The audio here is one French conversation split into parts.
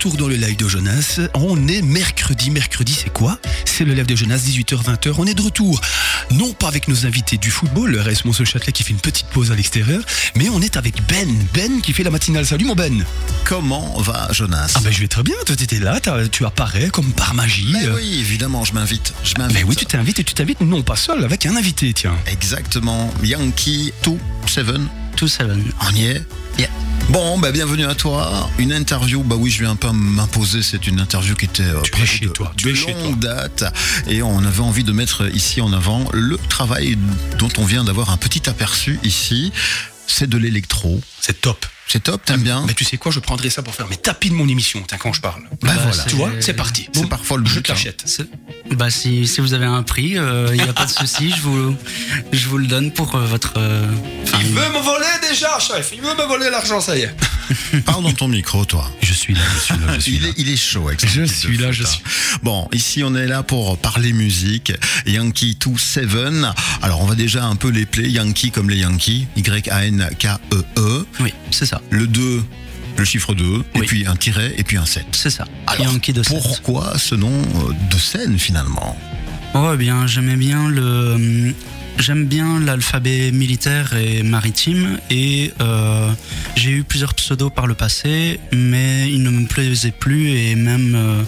retour dans le live de Jonas. On est mercredi. Mercredi, c'est quoi? C'est le live de Jonas, 18h, 20h. On est de retour. Non pas avec nos invités du football, le reste Monceau Châtelet qui fait une petite pause à l'extérieur, mais on est avec Ben. Ben qui fait la matinale. Salut mon Ben. Comment va Jonas? Ah ben je vais très bien. Toi t'étais là, tu apparais comme par magie. Mais Euh, oui, évidemment, je m'invite. Je m'invite. ben oui, tu t'invites et tu t'invites non pas seul, avec un invité, tiens. Exactement. Yankee 2-7. Tout seven. On y est Yeah. Bon, bah, bienvenue à toi. Une interview, bah oui, je vais un peu m'imposer. C'est une interview qui était euh, Tu es chez de, toi, tu de es chez longue date. Et on avait envie de mettre ici en avant le travail dont on vient d'avoir un petit aperçu ici. C'est de l'électro. C'est top. C'est top, t'aimes bien Mais tu sais quoi, je prendrai ça pour faire mes tapis de mon émission, tiens, quand je parle. Bah, voilà. c'est- Tu vois, c'est parti. C'est parfois le Je but, te hein. l'achète. C'est- Bah si, si vous avez un prix, il n'y a pas de souci, je vous, je vous le donne pour euh, votre... euh, Il veut me voler déjà, chef. Il veut me voler l'argent, ça y est. Parle dans ton micro, toi. Je suis là, je suis là, je suis Il là. est, il est chaud avec Je suis là, je suis. Bon, ici on est là pour parler musique. Yankee 2-7. Alors on va déjà un peu les play. Yankee comme les Yankees. Y-A-N-K-E-E. Oui, c'est ça, Le 2, le chiffre 2. Et puis un tiret et puis un 7. c'est ça. Alors, Yankee de sept. pourquoi ce nom euh, de scène finalement? Oh eh bien, j'aimais bien le... J'aime bien l'alphabet militaire et maritime et euh, j'ai eu plusieurs pseudos par le passé, mais ils ne me plaisaient plus et même euh,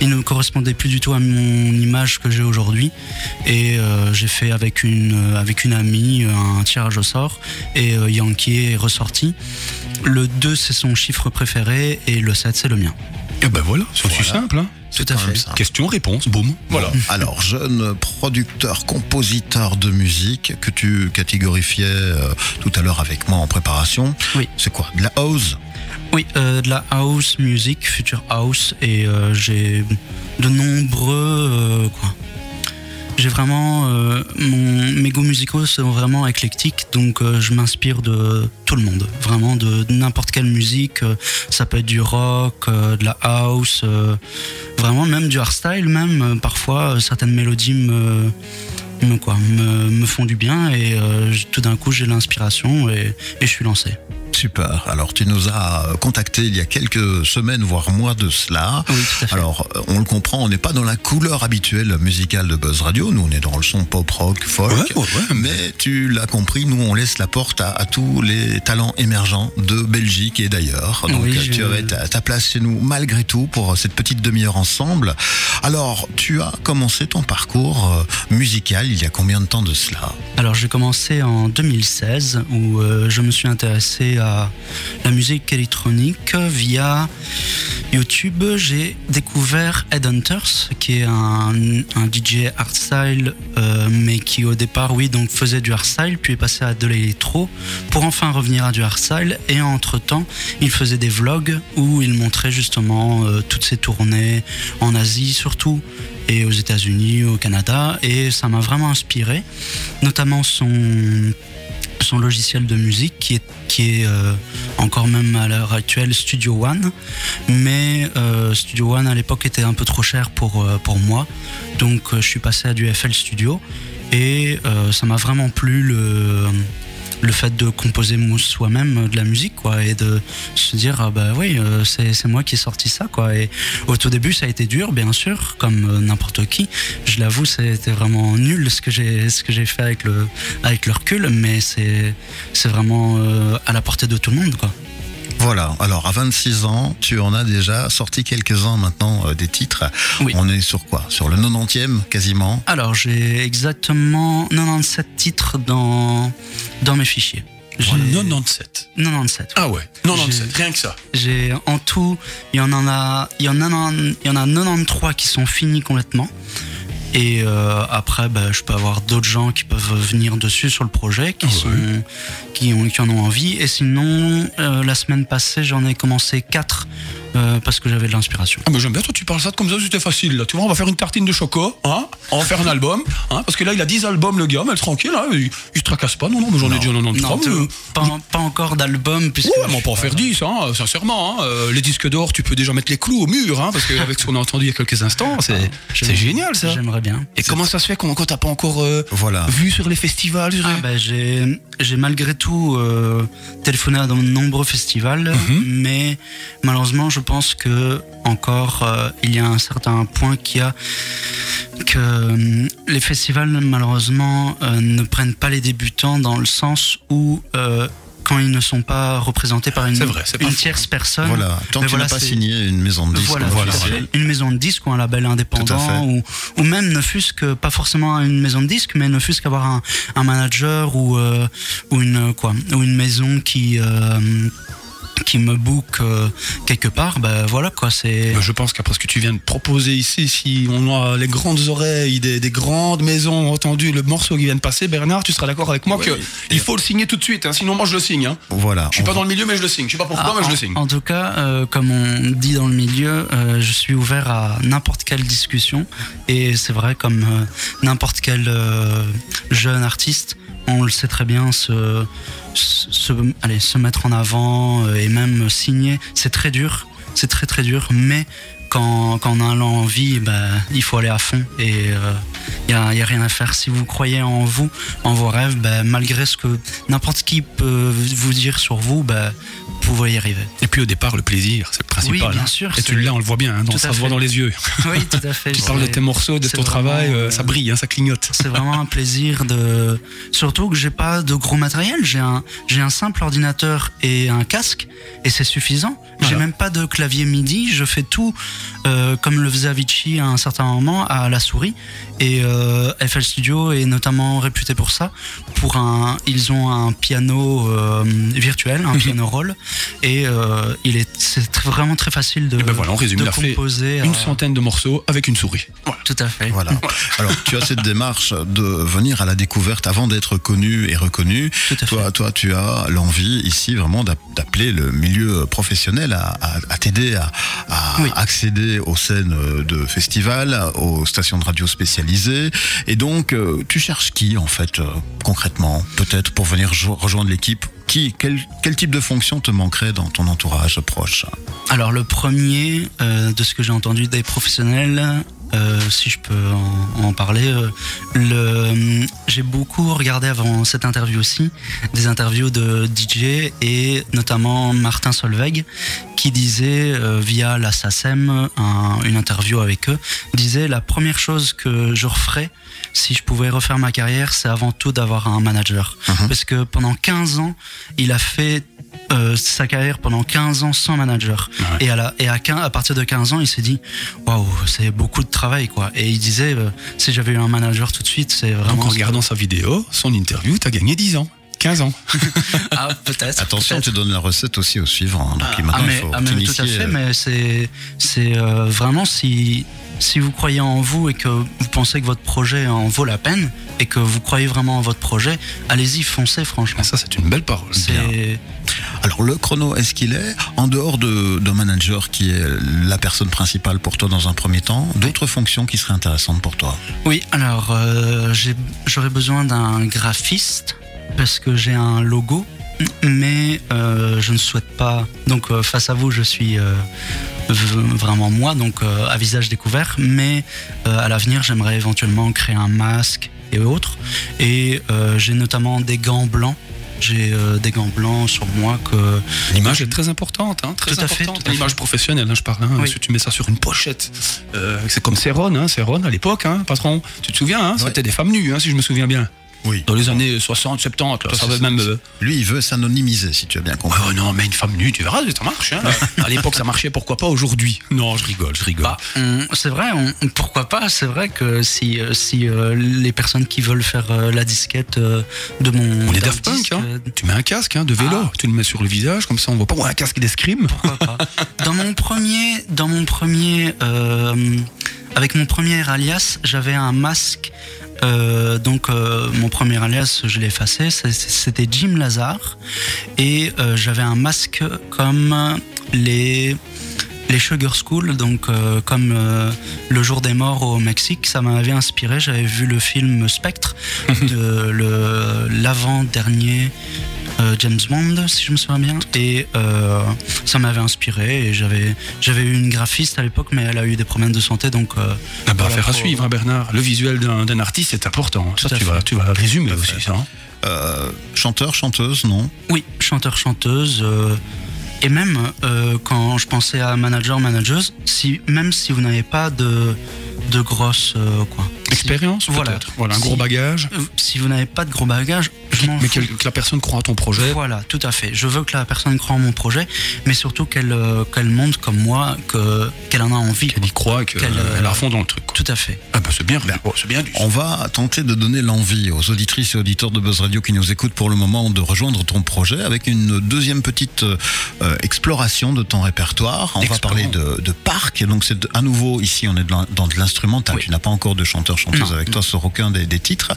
ils ne correspondaient plus du tout à mon image que j'ai aujourd'hui. Et euh, j'ai fait avec une avec une amie un tirage au sort et Yankee est ressorti. Le 2 c'est son chiffre préféré et le 7 c'est le mien. Et ben voilà, c'est aussi Voilà. simple. Hein. Tout à fait. ça. Question-réponse, boum. Voilà. Alors, jeune producteur, compositeur de musique que tu catégorifiais euh, tout à l'heure avec moi en préparation. Oui. C'est quoi? De la house? Oui, euh, de la house music, future house, et euh, j'ai de nombreux euh, quoi. J'ai vraiment euh, goûts musicaux sont vraiment éclectiques, donc euh, je m'inspire de tout le monde, vraiment de n'importe quelle musique. euh, ça peut être du rock, euh, de la house, vraiment même du hardstyle, même parfois certaines mélodies me font du bien et tout d'un coup j'ai l'inspiration et, et je suis lancé. Super. Alors, tu nous as contacté il y a quelques semaines, voire mois de cela. Oui, tout à fait. Alors, euh, on le comprend, on n'est pas dans la couleur habituelle musicale de Buzz Radio. Nous, on est dans le son pop rock, folk. Ouais, ouais, ouais. Mais tu l'as compris, nous, on laisse la porte à, à tous les talents émergents de Belgique et d'ailleurs. Donc, Oui, euh, je- tu aurais ta, ta place chez nous malgré tout pour cette petite demi-heure ensemble. Alors, tu as commencé ton parcours euh, musical il y a combien de temps de cela? Alors j'ai commencé en 2016 où euh, je me suis intéressé à la musique électronique via YouTube. J'ai découvert Headhunters qui est un, DJ hardstyle euh, mais qui au départ oui donc faisait du hardstyle puis est passé à de l'électro pour enfin revenir à du hardstyle et entre temps il faisait des vlogs où il montrait justement euh, toutes ses tournées en Asie surtout et aux États-Unis, au Canada, et ça m'a vraiment inspiré, notamment son son logiciel de musique qui est, qui est euh, encore même à l'heure actuelle Studio One. Mais euh, Studio One à l'époque était un peu trop cher pour, euh, pour moi. Donc je suis passé à du FL Studio. Et ça m'a vraiment plu le, le fait de composer soi-même euh, de la musique quoi et de se dire ah bah oui euh, c'est moi qui ai sorti ça quoi. Et au tout début ça a été dur bien sûr comme euh, n'importe qui. Je l'avoue c'était vraiment nul ce que j'ai ce que j'ai fait avec le avec recul mais c'est c'est vraiment à la portée de tout le monde quoi Voilà, alors à 26 ans, tu en as déjà sorti quelques-uns maintenant euh, des titres. Oui. On est sur quoi? Sur le 90e quasiment? Alors j'ai exactement 97 titres dans dans mes fichiers J'ai- 97. 97 Ah ouais, 97, J'ai- rien que ça. J'ai en tout, il y en a, il y en a, il y en a 93 qui sont finis complètement. Et euh, après, bah, je peux avoir d'autres gens qui peuvent venir dessus sur le projet, qui Ah sont, qui, ont, qui en ont envie. Et sinon, euh, la semaine passée, j'en ai commencé 4 parce que j'avais de l'inspiration. Ah mais j'aime bien, toi tu parles ça comme ça, c'était facile là. Tu vois, on va faire une tartine de choco, hein On va faire un album, hein Parce que là il a 10 albums le gars, mais tranquille, hein, il, il se tracasse pas, non, non, mais j'en ai déjà 93. Non, mais- tu- pas, pas encore d'album, puisque. Ouais, mais on peut en pas- faire 10, hein, sincèrement. Hein. Euh, les disques d'or, tu peux déjà mettre les clous au mur, hein, parce qu'avec ce qu'on a entendu il y a quelques instants, c'est c'est J'aime- génial ça. J'aimerais bien. Et comment ça se fait qu'on- quand t'as pas encore euh, Voilà. vu sur les festivals sur Ah bah, j'ai j'ai malgré tout euh, téléphoné à de nombreux festivals, Mhm. mais malheureusement je pense que encore euh, il y a un certain point qui a que euh, les festivals malheureusement euh, ne prennent pas les débutants dans le sens où euh, quand ils ne sont pas représentés par une, vrai, une tierce personne. Voilà, tant tu voilà, n'as pas signé une maison de disques. Voilà, voilà. tout à fait. une maison de disque ou un label indépendant ou, ou même ne fût-ce que pas forcément une maison de disque mais ne fût-ce qu'avoir un, un manager ou euh, ou une quoi ou une maison qui euh, qui me book euh, quelque part ben voilà quoi c'est Mais Je pense qu'après ce que tu viens de proposer ici, si on a les grandes oreilles des, des grandes maisons ont entendu le morceau qui vient de passer, Bernard, tu seras d'accord avec moi Oui. que il faut le signer tout de suite. hein, sinon, moi, je le signe. Hein. Voilà. Je suis pas va- dans le milieu, mais je le signe. Je sais pas pourquoi, Ah, mais je en, le signe. en tout cas, euh, comme on dit dans le milieu, euh, je suis ouvert à n'importe quelle discussion. Et c'est vrai, comme euh, n'importe quel euh, jeune artiste, on le sait très bien, se, se, allez, se mettre en avant euh, et même signer, c'est très dur. C'est très très dur, mais quand, quand on a l'envie, ben, il faut aller à fond et il n'y a, rien à faire. Si vous croyez en vous, en vos rêves, ben, malgré ce que n'importe qui peut vous dire sur vous, ben, vous pouvez y arriver. Et puis au départ, le plaisir, c'est le principal. Oui, bien hein. sûr, Et tu l'as, on le voit bien, hein, dans- ça se voit dans les yeux. Oui, tout à fait. Tu parles de tes morceaux, de ton travail, vraiment, euh, euh, ça brille, hein, ça clignote. C'est vraiment un plaisir de. Surtout que j'ai pas de gros matériel. J'ai un, j'ai un simple ordinateur et un casque et c'est suffisant. J'ai Voilà. même pas de clavier MIDI. Je fais tout euh, comme le faisait Avicii à un certain moment à la souris. Et euh, FL Studio est notamment réputé pour ça. Pour un, ils ont un piano euh, virtuel, Mhm. un piano roll, et euh, il est, c'est vraiment très facile de, Et ben voilà, on résume, de il a fait composer. Une euh, centaine de morceaux avec une souris. Voilà. Tout à fait. Voilà. Alors, tu as cette démarche de venir à la découverte avant d'être connu et reconnu. Tout à fait. Toi, toi, tu as l'envie ici vraiment d'app- d'appeler le milieu professionnel à, à- à t'aider à, à Oui. accéder aux scènes de festivals, aux stations de radio spécialisées. Et donc, euh, tu cherches qui en fait euh, concrètement, peut-être pour venir jo- rejoindre l'équipe qui, quel, quel type de fonction te manquerait dans ton entourage proche Alors le premier, euh, de ce que j'ai entendu des professionnels, euh, si je peux en, parler, euh, j'ai beaucoup regardé avant cette interview aussi des interviews de DJ et notamment Martin Solveig qui disait via la SACEM, un- une interview avec eux, disait la première chose que je referais si je pouvais refaire ma carrière, c'est avant tout d'avoir un manager. Parce que pendant 15 ans, il a fait euh, sa carrière pendant 15 ans sans manager. Et, à, la, et à, 15 à partir de 15 ans, il s'est dit Waouh, c'est beaucoup de travail, quoi. Et il disait euh, Si j'avais eu un manager tout de suite, c'est vraiment. Donc en regardant sa vidéo, son interview, t'as gagné 10 ans. 15 ans. Ah, peut-être. Attention, tu donnes la recette aussi au suivant. hein. Donc Ah, maintenant, mais, il faut ah, mais tout à fait, euh, mais c'est c'est euh, vraiment si si vous croyez en vous et que vous pensez que votre projet en vaut la peine et que vous croyez vraiment en votre projet, allez-y, foncez franchement. Ah, ça, c'est une belle parole. C'est Alors le chrono, est-ce qu'il est en dehors de- d'un manager qui est la personne principale pour toi dans un premier temps, d'autres fonctions qui seraient intéressantes pour toi? Oui. Alors euh, j'ai- j'aurais besoin d'un graphiste parce que j'ai un logo, mais euh, je ne souhaite pas. Donc euh, face à vous, je suis euh, vraiment moi, donc à visage découvert. Mais à l'avenir, j'aimerais éventuellement créer un masque et autres. Et j'ai notamment des gants blancs. J'ai des gants blancs sur moi que L'image est très importante, hein, très Tout à fait, importante. à L'image professionnelle, hein, je parle. hein, Oui. Si tu mets ça sur une pochette, c'est comme Céron, hein, Céron à l'époque, patron. Tu te souviens, c'était des femmes nues, si je me souviens bien. Oui. Dans les années 60, 70, là, ça va même. euh, Lui, il veut s'anonymiser, si tu as bien compris. Oh non, mais une femme nue, tu verras, ça marche. Hein. à l'époque, ça marchait, pourquoi pas aujourd'hui? Non, je rigole, je rigole. Bah, on- c'est vrai, on- pourquoi pas C'est vrai que si, euh, si euh, les personnes qui veulent faire euh, la disquette euh, de mon. on est d'un Daft Punk, disque, hein. euh, Tu mets un casque hein, de vélo, Ah. tu le mets sur le visage, comme ça on voit pas. Ouais, un casque d'escrime. pourquoi pas Dans mon premier, dans mon premier, euh, avec mon premier alias, j'avais un masque. Euh, donc euh, mon premier alias, je l'ai effacé. C'était Jim Lazar et euh, j'avais un masque comme les les Sugar School, donc comme le jour des morts au Mexique, ça m'avait inspiré. J'avais vu le film Spectre de le l'avant-dernier euh, James Bond, si je me souviens bien, et euh, ça m'avait inspiré. Et j'avais j'avais eu une graphiste à l'époque, mais elle a eu des problèmes de santé, donc euh, Ah bah, Voilà, affaire à suivre, hein, Bernard. Le visuel d'un d'un artiste, c'est important. Ça, Tout tu fait. vas, tu vas résumer aussi, ça. hein. Euh, chanteur, chanteuse, non? Oui, chanteur chanteuse. euh, Et même euh, quand je pensais à manager, manageuse, si, même si vous n'avez pas de, de grosses euh, quoi. Expérience, Voilà. peut-être. Voilà, un Si- gros bagage. Euh, Si vous n'avez pas de gros je m'en Mais que, que la personne croit à ton projet. Voilà, tout à fait. Je veux que la personne croit en mon projet, mais surtout qu'elle euh, qu'elle montre comme moi que qu'elle en a envie. Qu'elle y croit qu'elle euh, est à fond dans le truc. quoi. Tout à fait. Ah bah c'est bien, oh, c'est bien du On va tenter de donner l'envie aux auditrices et auditeurs de Buzz Radio qui nous écoutent pour le moment de rejoindre ton projet avec une deuxième petite euh, exploration de ton répertoire. On va parler de, de parc. Donc c'est à nouveau ici on est dans dans de l'instrumental. Oui. Tu n'as pas encore de chanteur chanteuse Non. avec toi sur aucun des, des titres.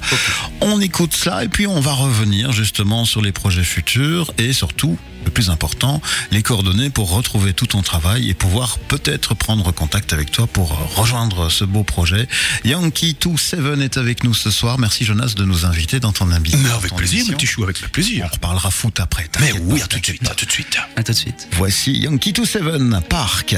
On écoute ça et puis on va revenir justement sur les projets futurs et surtout le plus important, les coordonnées pour retrouver tout ton travail et pouvoir peut-être prendre contact avec toi pour rejoindre ce beau projet. Yankee 27 est avec nous ce soir. Merci Jonas de nous inviter dans ton habit. Mais avec plaisir, mon petit chou, avec On plaisir. reparlera foot après. Mais oui, à tout de suite, à tout de suite. À tout de suite. Voici Yankee 27 Park.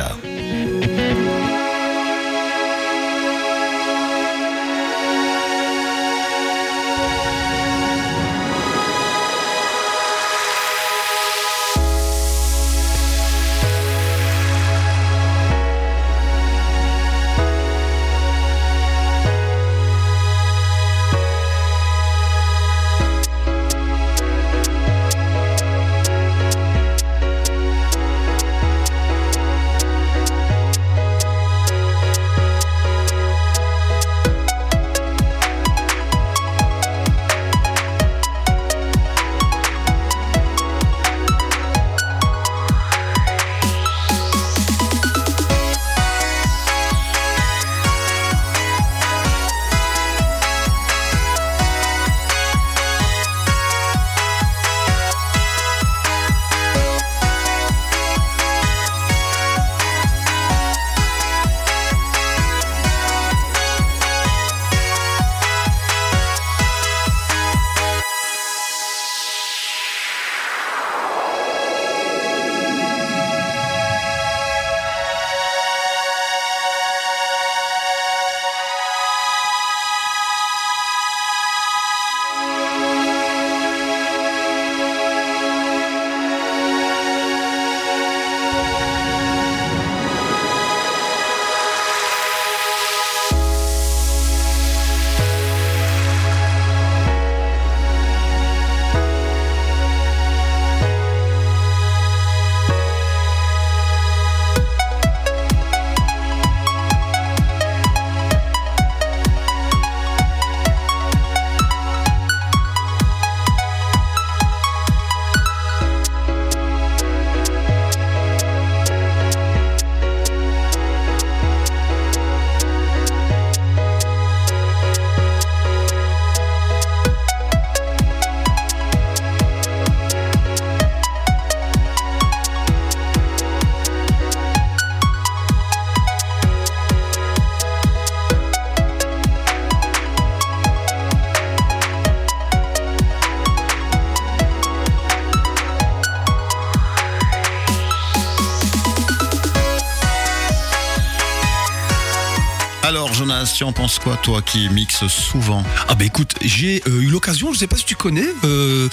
Jonas, tu en penses quoi toi qui mixes souvent Ah bah écoute, j'ai euh, eu l'occasion, je sais pas si tu connais, euh,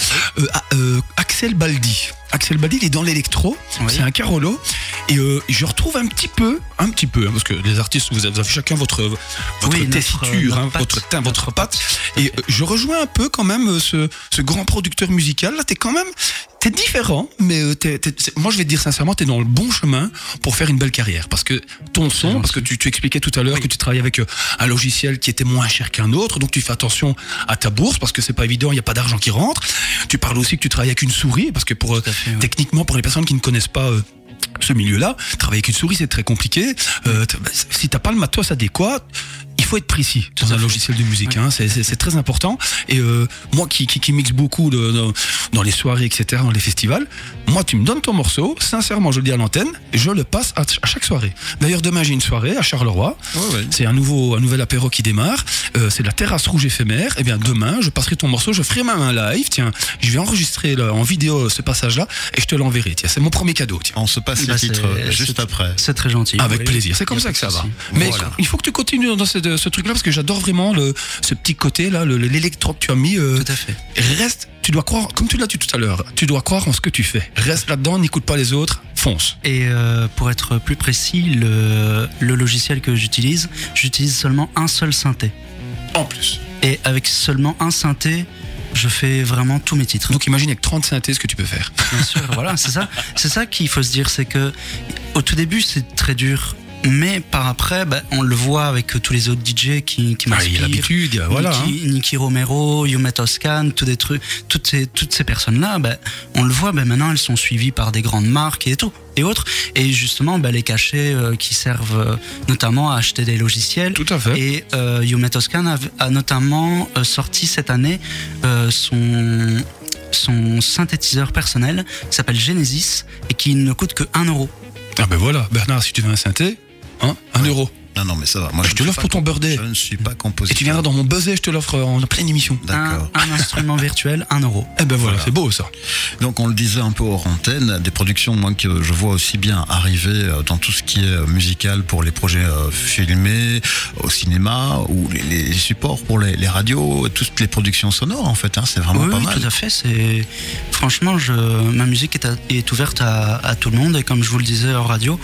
euh, Axel Baldi. Axel Baldi, il est dans l'électro, Oui. c'est un Carolo, et euh, je retrouve un petit peu, un petit peu, hein, parce que les artistes, vous avez, chacun votre, votre Oui, tessiture, notre hein, patte. votre teint, votre patte, et euh, je rejoins un peu quand même euh, ce, ce grand producteur musical. Là, t'es quand même, t'es différent, mais c'est- moi je vais te dire sincèrement, t'es dans le bon chemin pour faire une belle carrière, parce que ton son, parce que tu, tu expliquais tout à l'heure que tu travaillais avec un logiciel qui était moins cher qu'un autre, donc tu fais attention à ta bourse parce que c'est pas évident, il n'y a pas d'argent qui rentre. Tu parles aussi que tu travailles avec une souris parce que pour techniquement pour les personnes qui ne connaissent pas euh, ce milieu-là, travailler avec une souris c'est très compliqué. Euh, si t'as pas le matos adéquat, il faut être précis dans un fait. logiciel de musique. Hein, c'est- très important. Et euh, moi qui, qui, qui mixe beaucoup de- dans, dans les soirées, etc., dans les festivals, moi tu me donnes ton morceau, sincèrement je le dis à l'antenne, je le passe à, ch- à chaque soirée. D'ailleurs demain j'ai une soirée à Charleroi. C'est un nouveau, un nouvel apéro qui démarre. Euh, c'est la terrasse rouge éphémère. Et bien demain, je passerai ton morceau, je ferai même un live. Tiens, je vais enregistrer là, en vidéo ce passage-là et je te l'enverrai. Tiens, c'est mon premier cadeau. Tiens. On se passe Bah, les c'est- titres c'est- juste après. C'est très gentil. Avec Oui. plaisir. C'est comme ça que ça va. Mais Voilà. il faut que tu continues dans cette, de ce truc-là parce que j'adore vraiment le, ce petit côté là, le- l'électro que tu as mis. euh, Tout à fait. reste, tu dois croire, comme tu l'as dit tout à l'heure, tu dois croire en ce que tu fais. Reste là-dedans, n'écoute pas les autres, fonce. Et euh, pour être plus précis, le, le logiciel que j'utilise, j'utilise seulement un seul synthé. En plus. Et avec seulement un synthé, je fais vraiment tous mes titres. Donc imagine avec 30 synthés ce que tu peux faire. Bien sûr, voilà, c'est ça. C'est ça qu'il faut se dire, c'est que au tout début c'est très dur, mais par après, bah, on le voit avec tous les autres DJ qui, qui Ah, m'inspirent. l'habitude, il y a- voilà. hein. Niki, Niki Romero, Yumet Toscan, tous des trucs, toutes ces, toutes ces personnes-là, bah, on le voit, bah, maintenant elles sont suivies par des grandes marques et tout, et autres. Et justement, les cachets euh, qui servent euh, notamment à acheter des logiciels. Tout à fait. Et euh, Yumet Toscan a, a notamment euh, sorti cette année euh, son, son synthétiseur personnel qui s'appelle Genesis et qui ne coûte que 1 euro. Ah ben voilà, Bernard, si tu veux un synthé, hein, un euro. Non, non, mais ça va. Moi, Je te l'offre pour ton birthday. Je ne suis pas Et compositeur. tu viendras dans mon buzzer, je te l'offre en pleine émission. Un, D'accord. un instrument virtuel, 1 euro. Eh ben voilà, Voilà. c'est beau ça. Donc on le disait un peu hors antenne, des productions moi que je vois aussi bien arriver euh, dans tout ce qui est euh, musical pour les projets euh, filmés au cinéma ou les, les supports pour les, les radios, toutes les productions sonores en fait. hein, c'est vraiment oui, pas oui, mal. tout à fait. C'est franchement, je, ma musique est, à- est ouverte à, à tout le monde et comme je vous le disais en radio,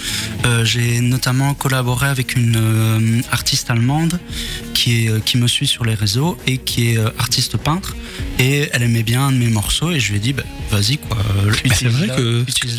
euh, j'ai notamment collaboré avec une euh, artiste allemande qui est euh, qui me suit sur les réseaux et qui est euh, artiste peintre et elle aimait bien un de mes morceaux et je lui ai dit bah, vas-y quoi, utilise-la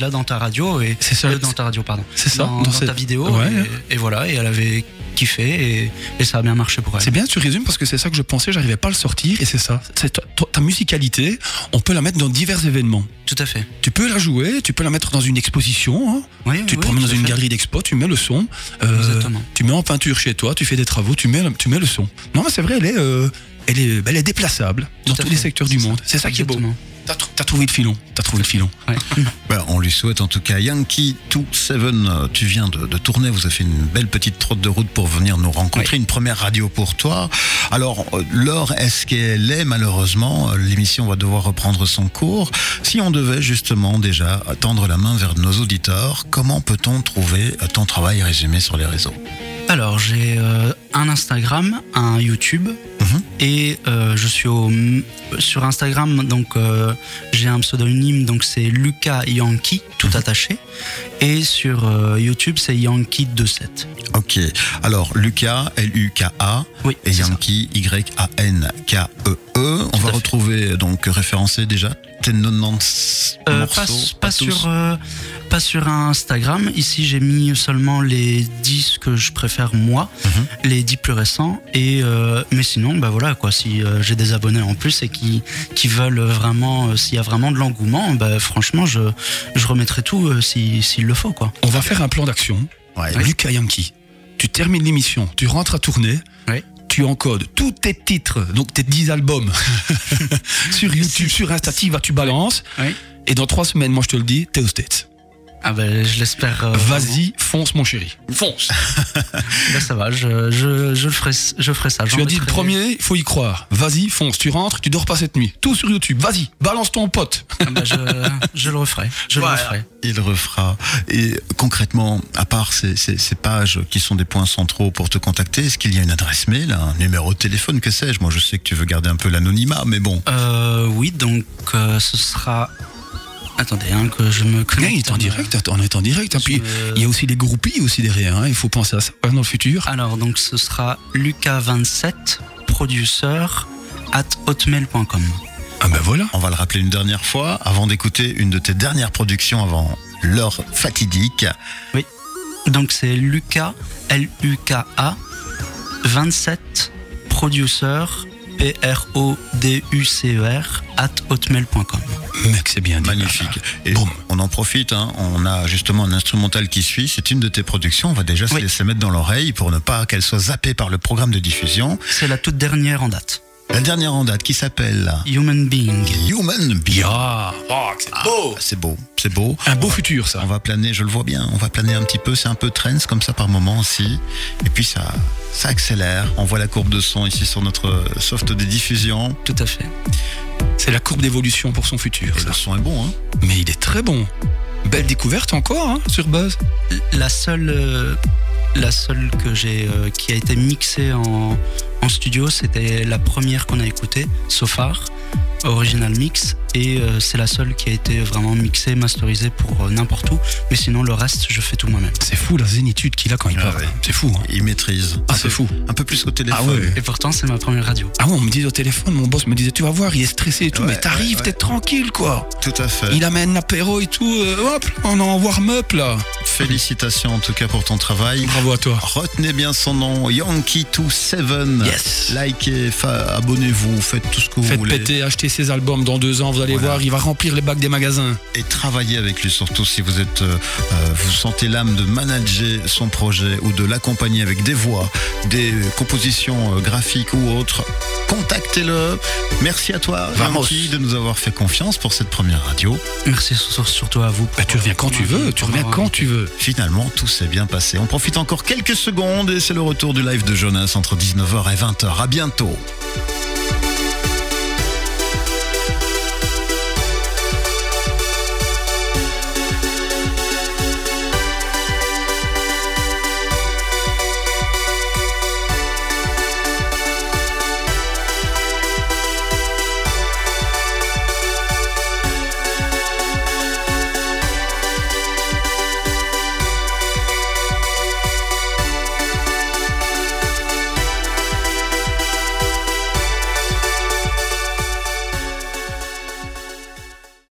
que- dans ta radio et ça. dans ta radio pardon, C'est ça, dans, dans dans cette- ta vidéo Ouais. et, et voilà et elle avait kiffé et, et ça a bien marché pour elle. C'est bien, tu résumes parce que c'est ça que je pensais, j'arrivais pas à le sortir et c'est ça. C'est ta, musicalité, on peut la mettre dans divers événements. Tout à fait. Tu peux la jouer, tu peux la mettre dans une exposition. hein. Oui, Tu te oui, promènes tout dans une galerie d'expo, tu mets le son. euh, Exactement. tu mets en peinture chez toi, tu fais des travaux, tu mets, le- tu mets le son. Non, mais c'est vrai, elle est, euh, elle est, elle est déplaçable dans Tout tous les secteurs du ça. monde. C'est ça qui est beau. T'as tr- t'as trouvé le filon. T'as trouvé le filon. Ouais. Ben, on lui souhaite en tout cas Yankee 27, euh, tu viens de, de tourner, vous avez fait une belle petite trotte de route pour venir nous rencontrer, une première radio pour toi. Alors, euh, l'heure est-ce qu'elle est? Malheureusement, euh, l'émission va devoir reprendre son cours. Si on devait justement déjà tendre la main vers nos auditeurs, comment peut-on trouver ton travail résumé sur les réseaux? Alors, j'ai euh, un Instagram, un YouTube. Et euh, je suis au, sur Instagram, donc euh, j'ai un pseudonyme, donc c'est Lucas Yankee, tout Mhm. attaché, et sur euh, YouTube, c'est Yankee27. Ok, alors Lucas, L-U-K-A, Oui, et. Yankee, Y-A-N-K-E-E. E On Tout va retrouver donc référencé déjà tes 90 Euh, morceaux. pas, sur, euh, pas sur Instagram. Ici, j'ai mis seulement les 10 que je préfère moi, Mhm. les 10 plus récents. Et, euh, mais sinon, bah voilà, quoi, si euh, j'ai des abonnés en plus et qui, qui veulent vraiment, euh, s'il y a vraiment de l'engouement, bah, franchement, je, je remettrai tout euh, si- s'il le faut. Quoi. On va faire un plan d'action. Ouais. Lucas Yankee, tu termines l'émission, tu rentres à tourner, Oui. Tu encodes tous tes titres, donc tes 10 albums, sur YouTube, sur Insta, tu vas, tu balances. Oui. Et dans trois semaines, moi je te le dis, t'es aux States. Ah ben, je l'espère. euh, Vas-y, fonce mon chéri. Fonce. Ben, ça va, je, je, je, le ferai, je ferai ça. Tu as dit le premier, il faut y croire. Vas-y, fonce, tu rentres, tu dors pas cette nuit. Tout sur YouTube, vas-y, balance ton pote. Ah ben, je, je le referai. Je Voilà. le referai. Il refera. Et concrètement, à part ces, ces- ces pages qui sont des points centraux pour te contacter, est-ce qu'il y a une adresse mail, un numéro de téléphone, que sais-je? Moi, je sais que tu veux garder un peu l'anonymat, mais bon. Euh, oui, donc euh, ce sera. Attendez, hein, que je me connecte. il est en direct, attends, on est en direct. hein. Puis, il y a aussi les groupies aussi derrière, hein. il faut penser à ça dans le futur. Alors, donc ce sera Lucas27, producer, at hotmail.com. Ah ben voilà. On va le rappeler une dernière fois, avant d'écouter une de tes dernières productions avant l'heure fatidique. Donc c'est Lucas, L-U-K-A, 27, producer, P-R-O-D-U-C-E-R, at hotmail.com. Mec, c'est bien dit. Magnifique. Et Boum. on en profite, hein, on a justement un instrumental qui suit, c'est une de tes productions, on va déjà se laisser mettre dans l'oreille pour ne pas qu'elle soit zappée par le programme de diffusion. C'est la toute dernière en date. La dernière en date qui s'appelle Human Being. Human Being. Ah, oh, c'est beau. C'est beau, c'est beau. Un beau futur, On ça. va planer, je le vois bien, on va planer un petit peu, c'est un peu trends comme ça par moment aussi. Et puis ça, ça accélère. On voit la courbe de son ici sur notre soft de diffusion. Tout à fait. C'est la courbe d'évolution pour son futur. Et ça. le son est bon, hein. Mais il est très bon. Belle découverte encore hein, sur Buzz. La seule, euh, la seule euh, qui a été mixée en studio, c'était la première qu'on a écoutée, So Far, original mix, et euh, c'est la seule qui a été vraiment mixée, masterisée pour euh, n'importe où. Mais sinon, le reste, je fais tout moi-même. C'est fou la zénitude qu'il a quand il Ah parle. ouais. C'est fou. hein. Il maîtrise. Ah, c'est fou. Un peu plus au téléphone. Ah ouais. Et pourtant, c'est ma première radio. Ah ouais, on me disait au téléphone, mon boss me disait, tu vas voir, il est stressé et tout, Ouais, mais t'arrives, ouais, t'es tranquille, quoi. Tout à fait. Il amène l'apéro et tout, euh, hop, on est en warm-up, là. Félicitations en tout cas pour ton travail. Bravo à toi. Retenez bien son nom, Yankee27. Yes. Likez, abonnez-vous, faites tout ce que vous Faites voulez. péter, achetez ses albums dans deux ans, vous allez Voilà. voir, il va remplir les bacs des magasins. Et travaillez avec lui, surtout si vous êtes, euh, euh, vous sentez l'âme de manager son projet ou de l'accompagner avec des voix, des compositions euh, graphiques ou autres. Contactez-le. Merci à toi. Yankee, de nous avoir fait confiance pour cette première radio. Merci sur- surtout à vous. Bah, tu reviens quand tu veux, tu reviens quand tu veux. Finalement, tout s'est bien passé. On profite encore quelques secondes et c'est le retour du live de Jonas entre 19h et 20h. À bientôt.